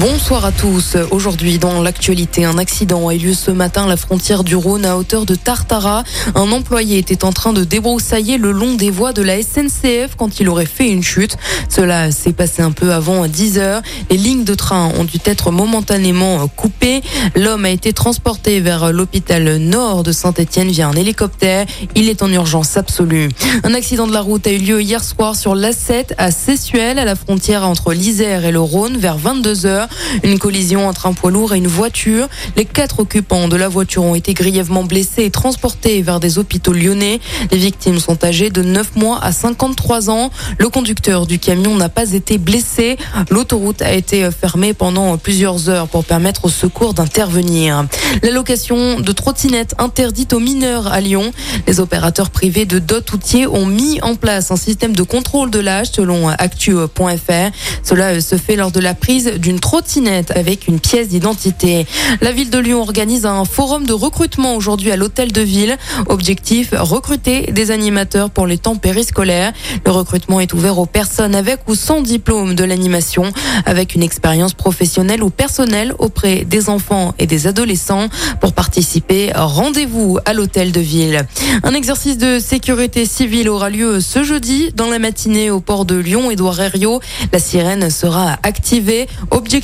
Bonsoir à tous. Aujourd'hui, dans l'actualité, un accident a eu lieu ce matin à la frontière du Rhône à hauteur de Tartara. Un employé était en train de débroussailler le long des voies de la SNCF quand il aurait fait une chute. Cela s'est passé un peu avant 10 heures. Les lignes de train ont dû être momentanément coupées. L'homme a été transporté vers l'hôpital nord de Saint-Etienne via un hélicoptère. Il est en urgence absolue. Un accident de la route a eu lieu hier soir sur l'A7 à Sessuel, à la frontière entre l'Isère et le Rhône, vers 22 heures. Une collision entre un poids lourd et une voiture. Les quatre occupants de la voiture ont été grièvement blessés et transportés vers des hôpitaux lyonnais. Les victimes sont âgées de 9 mois à 53 ans. Le conducteur du camion n'a pas été blessé. L'autoroute a été fermée pendant plusieurs heures pour permettre aux secours d'intervenir. La location de trottinettes interdite aux mineurs à Lyon. Les opérateurs privés de dot outiers ont mis en place un système de contrôle de l'âge selon actu.fr. Cela se fait lors de la prise d'une trottinette avec une pièce d'identité. La ville de Lyon organise un forum de recrutement aujourd'hui à l'hôtel de ville. Objectif, recruter des animateurs pour les temps périscolaires. Le recrutement est ouvert aux personnes avec ou sans diplôme de l'animation, avec une expérience professionnelle ou personnelle auprès des enfants et des adolescents. Pour participer, rendez-vous à l'hôtel de ville. Un exercice de sécurité civile aura lieu ce jeudi dans la matinée au port de Lyon. Édouard Herriot, la sirène sera activée. Objectif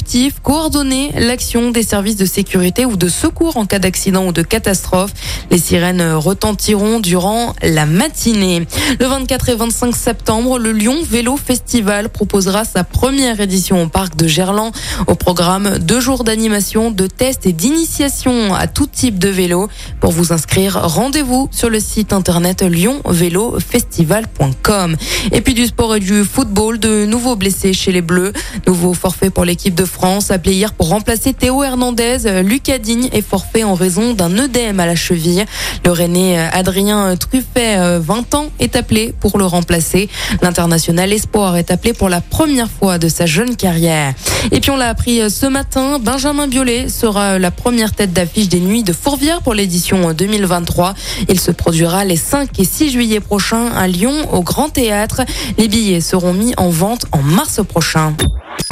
Coordonner l'action des services de sécurité ou de secours en cas d'accident ou de catastrophe. Les sirènes retentiront durant la matinée. Le 24 et 25 septembre, le Lyon Vélo Festival proposera sa première édition au parc de Gerland. Au programme, deux jours d'animation, de tests et d'initiation à tout type de vélo. Pour vous inscrire, rendez-vous sur le site internet lyonvélofestival.com. Et puis du sport et du football, de nouveaux blessés chez les Bleus. Nouveau forfait pour l'équipe de France, appelé hier pour remplacer Théo Hernandez. Lucas Digne est forfait en raison d'un œdème à la cheville. Le René Adrien Truffet, 20 ans, est appelé pour le remplacer. L'international espoir est appelé pour la première fois de sa jeune carrière. Et puis on l'a appris ce matin, Benjamin Biolay sera la première tête d'affiche des Nuits de Fourvière pour l'édition 2023. Il se produira les 5 et 6 juillet prochains à Lyon au Grand Théâtre. Les billets seront mis en vente en mars prochain.